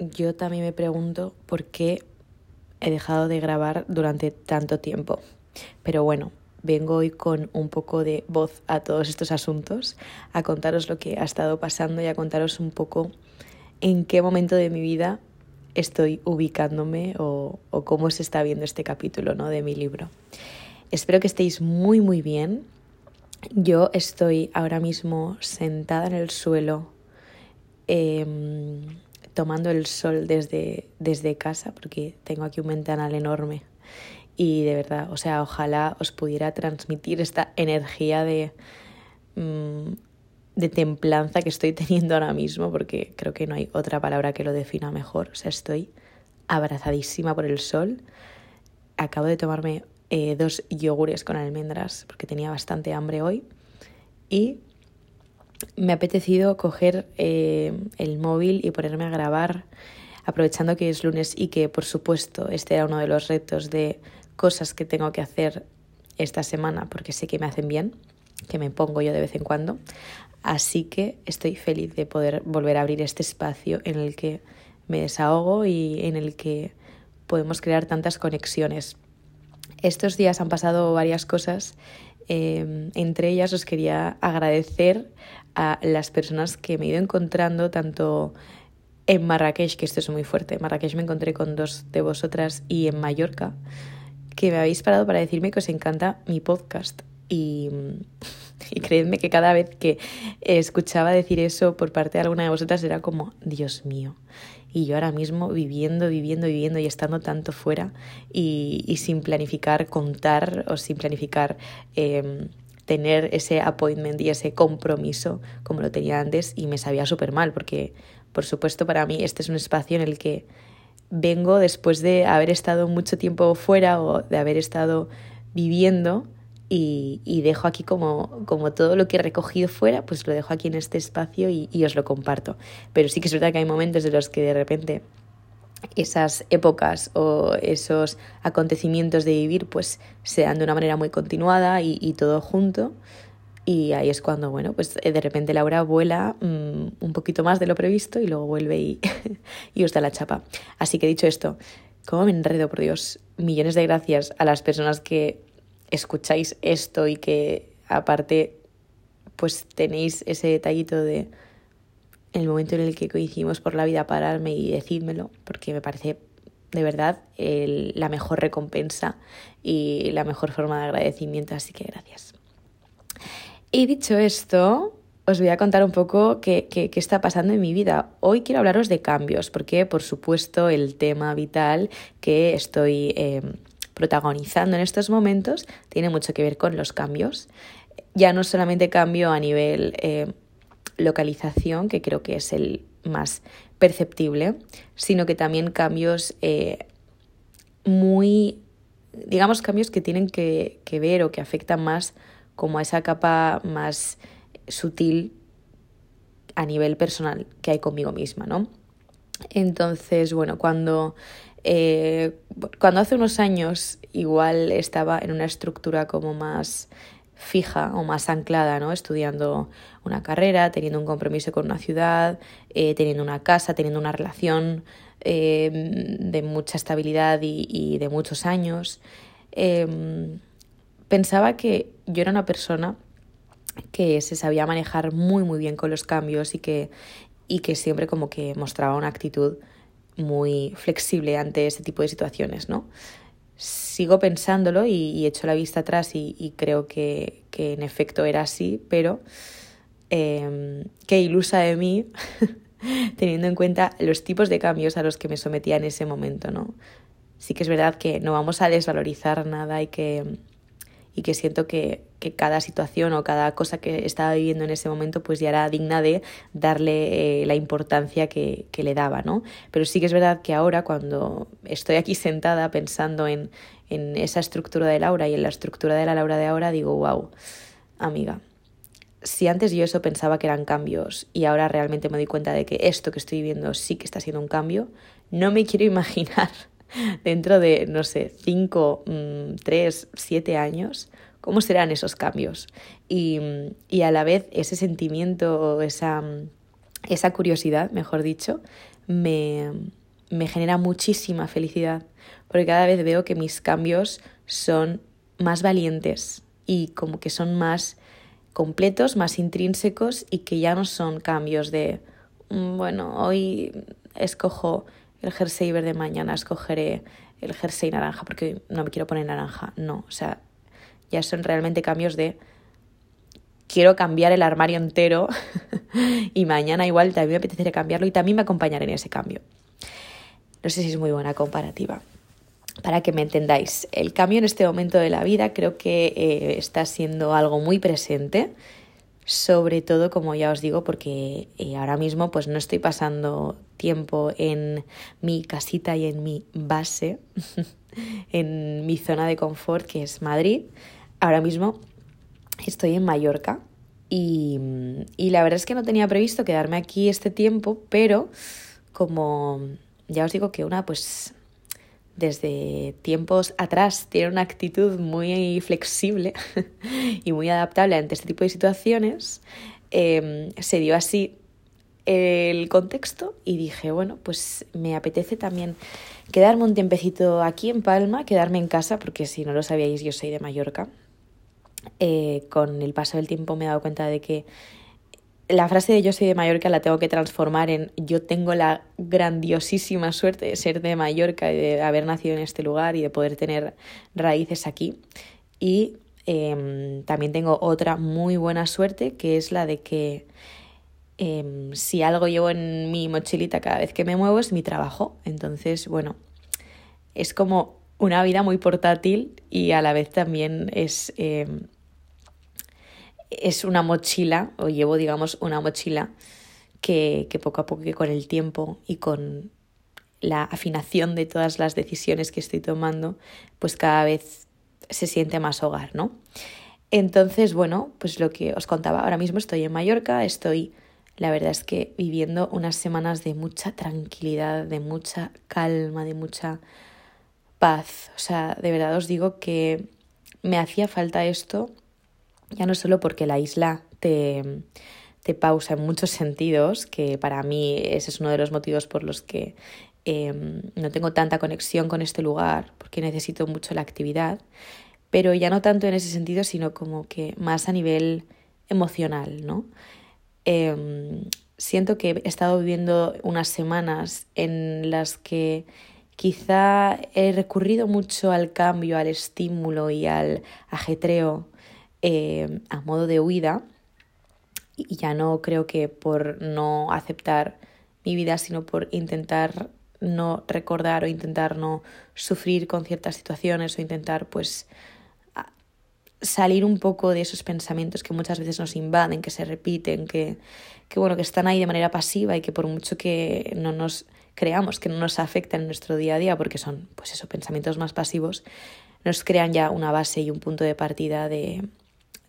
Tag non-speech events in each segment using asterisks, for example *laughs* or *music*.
yo también me pregunto por qué he dejado de grabar durante tanto tiempo. Pero bueno, vengo hoy con un poco de voz a todos estos asuntos, a contaros lo que ha estado pasando y a contaros un poco en qué momento de mi vida estoy ubicándome o, cómo se está viendo este capítulo ¿no? de mi libro. Espero que estéis muy muy bien. Yo estoy ahora mismo sentada en el suelo em, tomando el sol desde, desde casa porque tengo aquí un ventanal enorme y de verdad, o sea, ojalá os pudiera transmitir esta energía de, mm, de templanza que estoy teniendo ahora mismo porque creo que no hay otra palabra que lo defina mejor. O sea, estoy abrazadísima por el sol. Acabo de tomarme eh, dos yogures con almendras porque tenía bastante hambre hoy y me ha apetecido coger eh, el móvil y ponerme a grabar aprovechando que es lunes y que por supuesto este era uno de los retos de cosas que tengo que hacer esta semana porque sé que me hacen bien, que me pongo yo de vez en cuando. Así que estoy feliz de poder volver a abrir este espacio en el que me desahogo y en el que podemos crear tantas conexiones. Estos días han pasado varias cosas. Eh, entre ellas os quería agradecer a las personas que me he ido encontrando, tanto en Marrakech, que esto es muy fuerte, en Marrakech me encontré con dos de vosotras, y en Mallorca, que me habéis parado para decirme que os encanta mi podcast. Y *laughs* creedme que cada vez que escuchaba decir eso por parte de alguna de vosotras era como, Dios mío. Y yo ahora mismo viviendo, viviendo, viviendo y estando tanto fuera y, y sin planificar contar o sin planificar eh, tener ese appointment y ese compromiso como lo tenía antes y me sabía súper mal porque, por supuesto, para mí este es un espacio en el que vengo después de haber estado mucho tiempo fuera o de haber estado viviendo y, dejo aquí como, como, todo lo que he recogido fuera, pues lo dejo aquí en este espacio y, os lo comparto. Pero sí que es que hay momentos de los que de repente esas épocas o esos acontecimientos de vivir pues se dan de una manera muy continuada y, todo junto. Y ahí es cuando bueno pues eh, de repente Laura vuela mmm, un poquito más de lo previsto y luego vuelve y, *laughs* y os da la chapa. Así que dicho esto cómo me enredo por Dios millones de gracias a las personas que escucháis esto y que aparte pues tenéis ese detallito de el momento en el que coincidimos por la vida, pararme y decírmelo, porque me parece de verdad el, la mejor recompensa y la mejor forma de agradecimiento, así que gracias. Y dicho esto, os voy a contar un poco qué, qué, qué, está pasando en mi vida. Hoy quiero hablaros de cambios, porque por supuesto el tema vital que estoy eh, protagonizando en estos momentos tiene mucho que ver con los cambios. Ya no solamente cambio a nivel eh, localización, que creo que es el más perceptible, sino que también cambios eh, muy, digamos, cambios que tienen que, que, ver o que afectan más como a esa capa más sutil a nivel personal que hay conmigo misma, ¿no? Entonces, bueno, cuando, eh, cuando hace unos años igual estaba en una estructura como más fija o más anclada, ¿no? Estudiando una carrera, teniendo un compromiso con una ciudad, eh, teniendo una casa, teniendo una relación eh, de mucha estabilidad y, de muchos años. Eh, pensaba que yo era una persona que se sabía manejar muy muy bien con los cambios y que, y que siempre como que mostraba una actitud muy flexible ante ese tipo de situaciones, ¿no? sigo pensándolo y, y echo la vista atrás y, creo que, que, en efecto era así, pero eh, qué ilusa de mí *laughs* teniendo en cuenta los tipos de cambios a los que me sometía en ese momento, ¿no? Sí que es verdad que no vamos a desvalorizar nada y que, y que siento que, que cada situación o cada cosa que estaba viviendo en ese momento pues ya era digna de darle eh, la importancia que, que, le daba, ¿no? Pero sí que es verdad que ahora cuando estoy aquí sentada pensando en, en esa estructura de Laura y en la estructura de la Laura de ahora, digo, wow, amiga, si antes yo eso pensaba que eran cambios y ahora realmente me doy cuenta de que esto que estoy viviendo sí que está siendo un cambio, no me *laughs* quiero imaginar *laughs* dentro de, no sé, 5, 3, 7 años, cómo serán esos cambios. Y, y a la vez ese sentimiento, esa, esa curiosidad, mejor dicho, me, me genera muchísima felicidad, porque cada vez veo que mis cambios son más valientes y como que son más completos, más intrínsecos y que ya no son cambios de, mm, bueno, hoy escojo el jersey verde, mañana escogeré el jersey naranja porque no me quiero poner naranja. No, o sea, ya son realmente cambios de quiero cambiar el armario entero *laughs* y mañana igual también me apetecería cambiarlo y también me acompañaré en ese cambio. No sé si es muy buena comparativa. Para que me entendáis, el cambio en este momento de la vida creo que eh, está siendo algo muy presente, sobre todo, como ya os digo, porque eh, ahora mismo pues no estoy pasando tiempo en mi casita y en mi base, *laughs* en mi zona de confort que es Madrid. Ahora mismo estoy en Mallorca y, y la verdad es que no tenía previsto quedarme aquí este tiempo, pero como ya os digo que una pues desde tiempos atrás tiene una actitud muy flexible *laughs* y muy adaptable ante este tipo de situaciones, em, se dio así el contexto y dije, bueno, pues me apetece también quedarme un tiempecito aquí en Palma, quedarme en casa, porque si no lo sabíais, yo soy de Mallorca. Eh, con el paso del tiempo me he dado cuenta de que la frase de yo soy de Mallorca la tengo que transformar en yo tengo la grandiosísima suerte de ser de Mallorca y de haber nacido en este lugar y de poder tener raíces aquí. Y em, también tengo otra muy buena suerte que es la de que em, si algo llevo en mi mochilita cada vez que me muevo es mi trabajo. Entonces, bueno, es como una vida muy portátil y a la vez también es... Em, es una mochila, o llevo, digamos, una mochila que, que poco a poco, que con el tiempo y con la afinación de todas las decisiones que estoy tomando, pues cada vez se siente más hogar, ¿no? Entonces, bueno, pues lo que os contaba, ahora mismo estoy en Mallorca, estoy, la verdad es que viviendo unas semanas de mucha tranquilidad, de mucha calma, de mucha paz. O sea, de verdad os digo que me hacía falta esto ya no solo porque la isla te, te pausa en muchos *laughs* sentidos, que para mí ese es uno de los motivos por los que em, no tengo tanta conexión con este lugar, porque necesito mucho la actividad, pero ya no tanto en ese sentido, sino como que más a nivel emocional, ¿no? Em, siento que he estado viviendo unas semanas en las que quizá he recurrido mucho al cambio, al estímulo y al ajetreo eh, a modo de huida y ya no creo que por no aceptar mi vida, sino por intentar no recordar o intentar no sufrir con ciertas situaciones o intentar pues salir un poco de esos pensamientos que muchas veces nos invaden, que se repiten, que, que bueno, que están ahí de manera pasiva y que por mucho que no nos creamos que no nos afectan en nuestro día a día porque son pues esos pensamientos más pasivos, nos crean ya una base y un punto de partida de,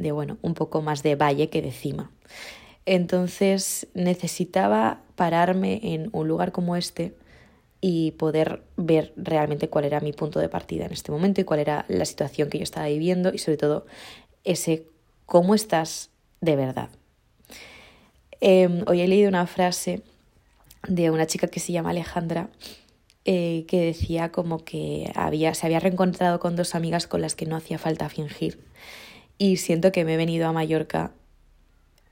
de bueno, un poco más de valle que de cima. Entonces necesitaba pararme en un lugar como este y poder ver realmente cuál era mi punto de partida en este momento y cuál era la situación que yo estaba viviendo y sobre todo ese cómo estás de verdad. Em, hoy he leído una frase de una chica que se llama Alejandra eh, que decía como que había, se había reencontrado con dos amigas con las que no hacía falta fingir y siento que me he venido a Mallorca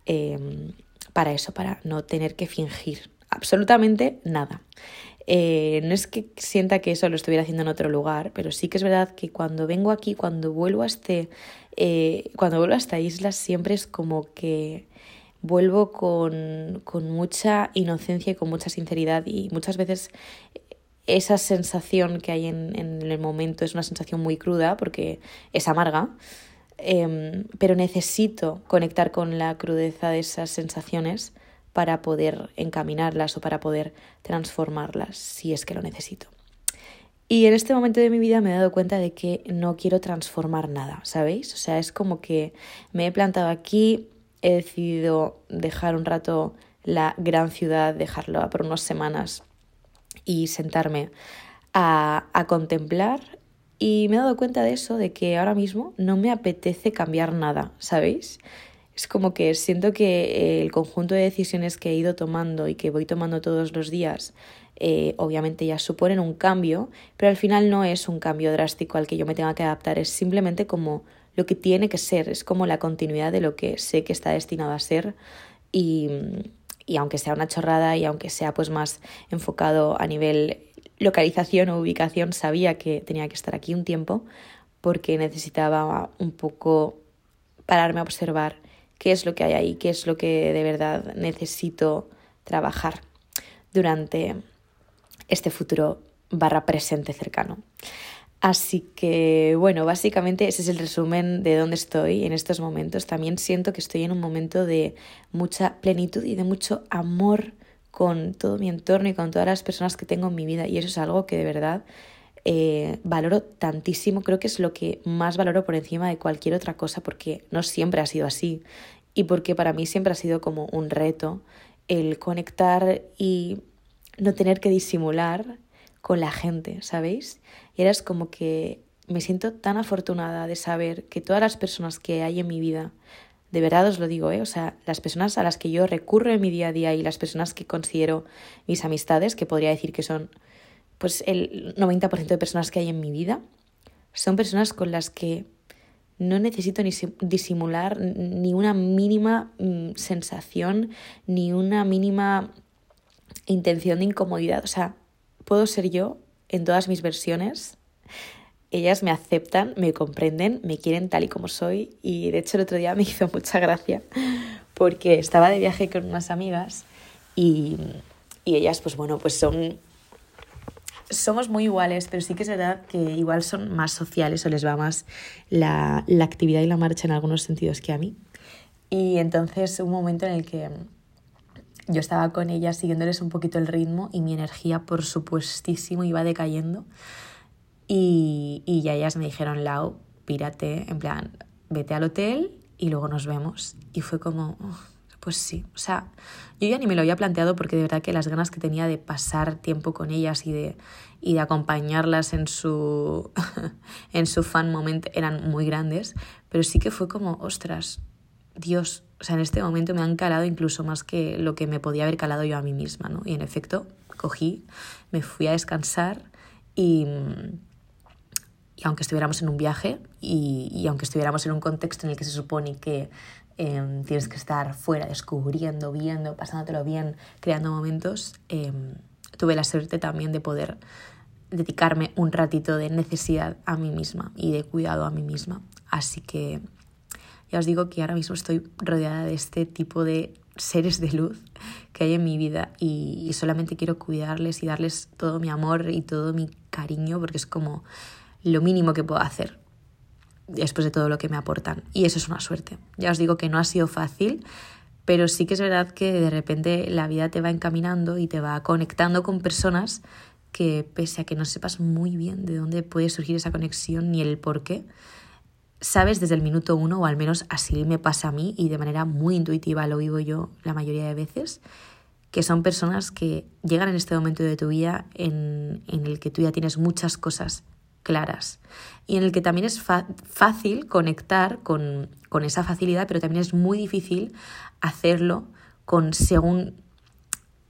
em, para eso, para no tener que fingir absolutamente nada. Eh, no es que sienta que eso lo estuviera haciendo en otro lugar, pero sí que es verdad que cuando vengo aquí, cuando vuelvo a este, eh, cuando vuelvo a esta isla, siempre es como que vuelvo con, con mucha inocencia y con mucha sinceridad y muchas veces esa sensación que hay en, en el momento es una sensación muy cruda porque es amarga, Em, pero necesito conectar con la crudeza de esas sensaciones para poder encaminarlas o para poder transformarlas si es que lo necesito. Y en este momento de mi vida me he dado cuenta de que no quiero transformar nada, ¿sabéis? O sea, es como que me he plantado aquí, he decidido dejar un rato la gran ciudad, dejarlo por unas semanas y sentarme a, a contemplar y me he dado cuenta de eso, de que ahora mismo no me apetece cambiar nada, ¿sabéis? es como que siento que el conjunto de decisiones que he ido tomando y que voy tomando todos los días, eh, obviamente ya suponen un cambio, pero al final no es un cambio drástico al que yo me tenga que adaptar, es simplemente como lo que tiene que ser, es como la continuidad de lo que sé que está destinado a ser y, y aunque sea una chorrada y aunque sea pues más enfocado a nivel localización o ubicación, sabía que tenía que estar aquí un tiempo porque necesitaba un poco pararme a observar qué es lo que hay ahí, qué es lo que de verdad necesito trabajar durante este futuro barra presente cercano. Así que, bueno, básicamente ese es el resumen de dónde estoy en estos momentos. También siento que estoy en un momento de mucha plenitud y de mucho amor con todo mi entorno y con todas las personas que tengo en mi vida. Y eso es algo que de verdad eh, valoro tantísimo. Creo que es lo que más valoro por encima de cualquier otra cosa porque no siempre ha sido así. Y porque para mí siempre ha sido como un reto el conectar y no tener que disimular con la gente, ¿sabéis? Y era como que me siento tan afortunada de saber que todas las personas que hay en mi vida, de verdad os lo digo, ¿eh? O sea, las personas a las que yo recurro en mi día a día y las personas que considero mis amistades, que podría decir que son pues el 90% de personas que hay en mi vida, son personas con las que no necesito ni disimular ni una mínima mm, sensación, ni una mínima intención de incomodidad. O sea, puedo ser yo en todas mis versiones. Ellas me aceptan, me comprenden, me quieren tal y como soy. Y de hecho el otro día me *laughs* hizo mucha gracia porque estaba de viaje con unas amigas y, y ellas, pues bueno, pues son somos muy iguales, pero sí que es verdad que igual son más sociales o les va más la, la, actividad y la marcha en algunos sentidos que a mí. Y entonces un momento en el que yo estaba con ellas siguiéndoles un poquito el ritmo y mi energía, por supuestísimo, iba decayendo. Y, y ya ellas me dijeron, Lau, pírate, en plan, vete al hotel y luego nos vemos. Y fue como, pues sí, o sea, yo ya ni me lo había planteado porque de verdad que las ganas que tenía de pasar tiempo con ellas y de, y de acompañarlas en su, *laughs* en su fan moment eran muy grandes, pero sí que fue como, ostras, Dios, o sea, en este momento me han calado incluso más que lo que me podía haber calado yo a mí misma, ¿no? Y en efecto, cogí, me fui a descansar y, y aunque estuviéramos en un viaje y, y, aunque estuviéramos en un contexto en el que se supone que eh, tienes que estar fuera, descubriendo, viendo, pasándotelo bien, creando momentos, eh, tuve la suerte también de poder dedicarme un ratito de necesidad a mí misma y de cuidado a mí misma. Así que ya os digo que ahora mismo estoy rodeada de este tipo de seres de luz que hay en mi vida y, solamente quiero cuidarles y darles todo mi amor y todo mi cariño porque es como lo mínimo que puedo hacer después de todo lo que me aportan. Y eso es una suerte. Ya os digo que no ha sido fácil, pero sí que es verdad que de repente la vida te va encaminando y te va conectando con personas que pese a que no sepas muy bien de dónde puede surgir esa conexión ni el por qué, sabes desde el minuto uno, o al menos así me pasa a mí y de manera muy intuitiva lo vivo yo la mayoría de veces, que son personas que llegan en este momento de tu vida en, en el que tú ya tienes muchas cosas claras y en el que también es fácil conectar con, con esa facilidad, pero también es muy difícil hacerlo con según,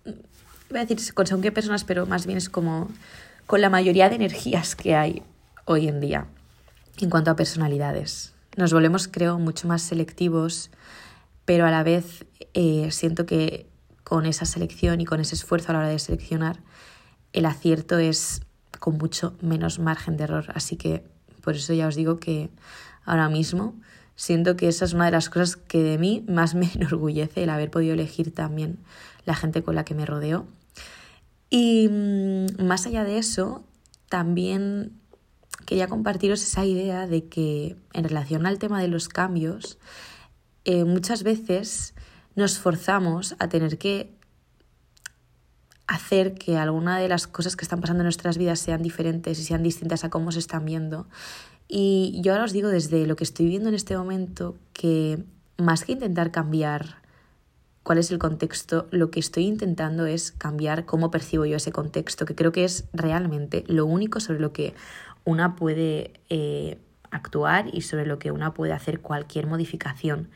voy a decir con según qué personas, pero más bien es como con la mayoría de energías que hay hoy en día en cuanto a personalidades. Nos volvemos, creo, mucho más selectivos, pero a la vez eh, siento que con esa selección y con ese esfuerzo a la hora de seleccionar, el acierto es con mucho menos margen de error. Así que por eso ya os digo que ahora mismo siento que esa es una de las cosas que de mí más me *laughs* enorgullece, el haber podido elegir también la gente con la que me rodeo. Y mm, más allá de eso, también quería compartiros esa idea de que en relación al tema de los cambios, eh, muchas veces nos forzamos a tener que hacer que alguna de las cosas que están pasando en nuestras vidas sean diferentes y sean distintas a cómo se están viendo. Y yo ahora os digo desde lo que estoy viendo en este momento que más que intentar cambiar cuál es el contexto, lo que estoy intentando es cambiar cómo percibo yo ese contexto, que creo que es realmente lo único sobre lo que una puede eh, actuar y sobre lo que una puede hacer cualquier modificación.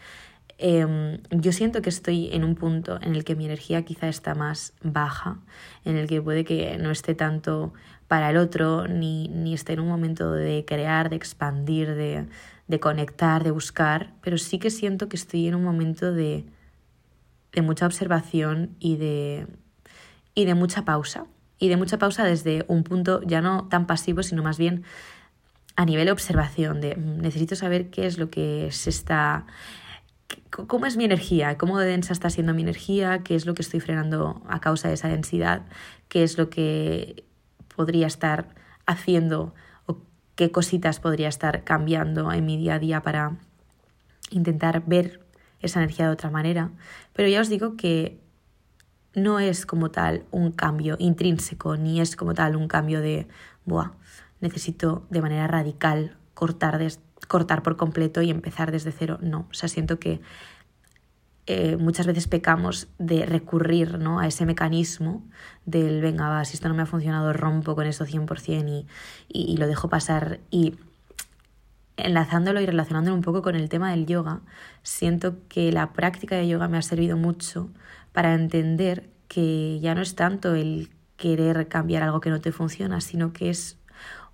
Em, yo siento que estoy en un punto en el que mi energía quizá está más baja, en el que puede que no esté tanto para el otro, ni, ni esté en un momento de crear, de expandir, de, de conectar, de buscar, pero sí que siento que estoy en un momento de, de mucha observación y de, y de mucha pausa. Y de mucha pausa desde un punto ya no tan pasivo, sino más bien a nivel de observación, de mm, necesito saber qué es lo que se está cómo es mi energía, cómo densa está siendo mi energía, qué es lo que estoy frenando a causa de esa densidad, qué es lo que podría estar haciendo o qué cositas podría estar cambiando en mi día a día para intentar ver esa energía de otra manera. Pero ya os digo que no es como tal un cambio intrínseco, ni es como tal un cambio de, Buah, necesito de manera radical cortar de cortar por completo y empezar desde cero. No, o sea, siento que eh, muchas veces pecamos de recurrir ¿no? a ese mecanismo del, venga, va, si esto no me ha funcionado, rompo con eso 100% y, y, y lo dejo pasar. Y enlazándolo y relacionándolo un poco con el tema del yoga, siento que la práctica de yoga me ha servido mucho para entender que ya no es tanto el querer cambiar algo que no te funciona, sino que es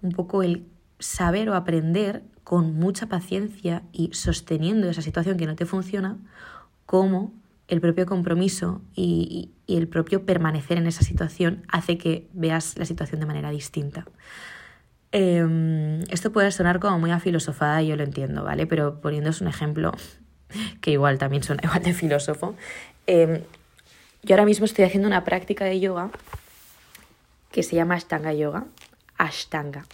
un poco el saber o aprender con mucha paciencia y sosteniendo esa situación que no te funciona, como el propio compromiso y, el propio permanecer en esa situación hace que veas la situación de manera distinta. Em, esto puede sonar como muy a filosofada yo lo entiendo, ¿vale? Pero poniéndoos un ejemplo que igual también suena *laughs* igual de filósofo, em, yo ahora mismo estoy haciendo una práctica de yoga que se llama Ashtanga Yoga. Ashtanga,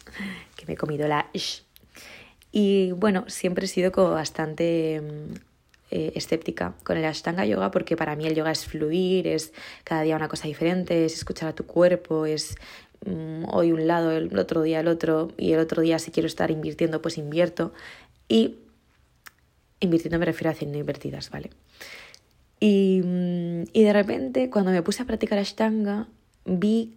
que me he comido la sh y bueno, siempre he sido como bastante mm, eh, escéptica con el Ashtanga Yoga porque para mí el yoga es fluir, es cada día una cosa diferente, es escuchar a tu cuerpo, es mm, hoy un lado, el otro día el otro y el otro día si quiero estar invirtiendo pues invierto y invirtiendo me refiero a haciendo invertidas, ¿vale? Y, mm, y de repente cuando me puse a practicar Ashtanga vi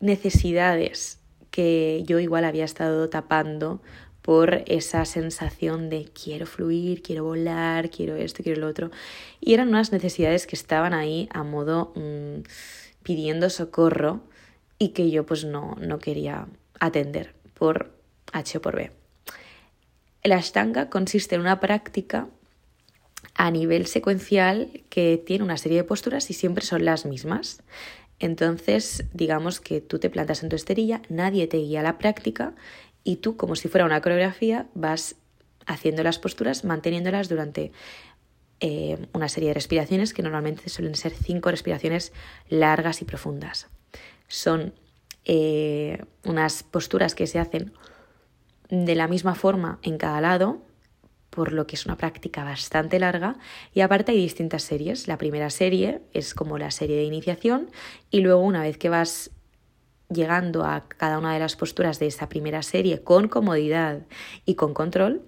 necesidades que yo igual había estado tapando por esa sensación de quiero fluir, quiero volar, quiero esto, quiero lo otro. Y eran unas necesidades que estaban ahí a modo mm, pidiendo socorro y que yo pues no, no quería atender por H o por B. El Ashtanga consiste en una práctica a nivel secuencial que tiene una serie de posturas y siempre son las mismas. Entonces, digamos que tú te plantas en tu esterilla, nadie te guía la práctica y tú, como si fuera una coreografía, vas haciendo las posturas, manteniéndolas durante eh, una serie de respiraciones que normalmente suelen ser cinco respiraciones largas y profundas. Son eh, unas posturas que se hacen de la misma forma en cada lado, por lo que es una práctica bastante larga y aparte hay distintas series. La primera serie es como la serie de iniciación y luego una vez que vas llegando a cada una de las posturas de esa primera serie con comodidad y con control,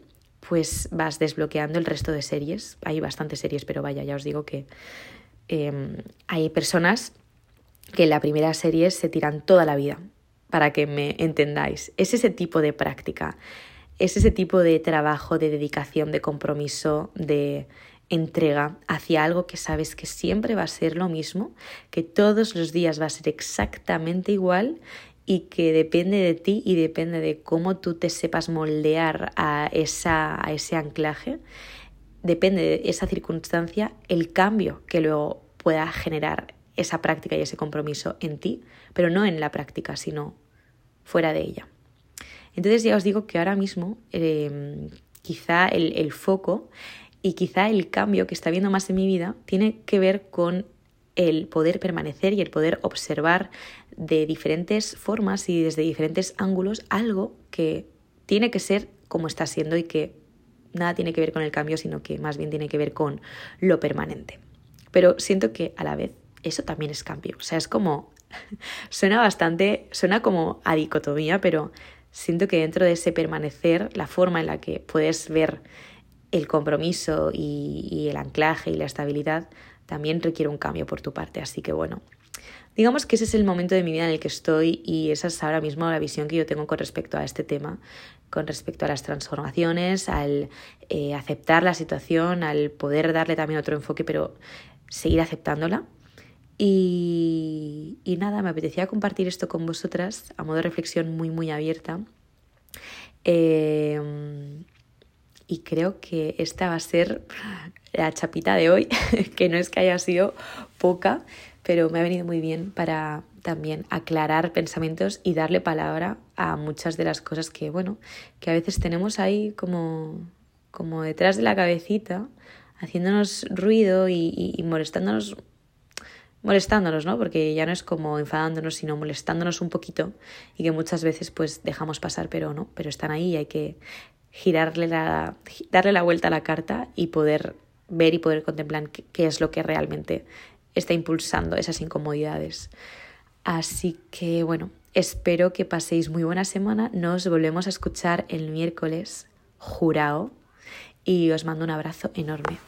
pues vas desbloqueando el resto de series. Hay bastantes series, pero vaya, ya os digo que em, hay personas que en la primera serie se tiran toda la vida, para que me entendáis. Es ese tipo de práctica, es ese tipo de trabajo, de dedicación, de compromiso, de entrega hacia algo que sabes que siempre va a ser lo mismo, que todos los días va a ser exactamente igual y que depende de ti y depende de cómo tú te sepas moldear a, esa, a ese anclaje, depende de esa circunstancia el cambio que luego pueda generar esa práctica y ese compromiso en ti, pero no en la práctica, sino fuera de ella. Entonces ya os digo que ahora mismo eh, quizá el, el foco y quizá el cambio que está viendo más en mi vida tiene que ver con el poder permanecer y el poder observar de diferentes formas y desde diferentes ángulos algo que tiene que ser como está siendo y que nada tiene que ver con el cambio, sino que más bien tiene que ver con lo permanente. Pero siento que a la vez eso también es cambio. O sea, es como. *laughs* suena bastante. suena como a dicotomía, pero siento que dentro de ese permanecer, la forma en la que puedes ver el compromiso y, el anclaje y la estabilidad también requiere un cambio por tu parte. Así que bueno, digamos que ese es el momento de mi vida en el que estoy y esa es ahora mismo la visión que yo tengo con respecto a este tema, con respecto a las transformaciones, al eh, aceptar la situación, al poder darle también otro enfoque, pero seguir aceptándola. Y, nada, me apetecía compartir esto con vosotras a modo de reflexión muy, muy abierta. Eh, y creo que esta va a ser la chapita de hoy, *laughs* que no es que haya sido poca, pero me ha venido muy bien para también aclarar pensamientos y darle palabra a muchas de las cosas que, bueno, que a veces tenemos ahí como, como detrás de la cabecita, haciéndonos ruido y, y molestándonos molestándonos, ¿no? Porque ya no es como enfadándonos, sino molestándonos un poquito y que muchas veces pues dejamos pasar, pero no, pero están ahí y hay que girarle la, darle la vuelta a la carta y poder ver y poder contemplar qué es lo que realmente está impulsando esas incomodidades. Así que bueno, espero que paséis muy buena semana. Nos volvemos a escuchar el miércoles, jurado, y os mando un abrazo enorme.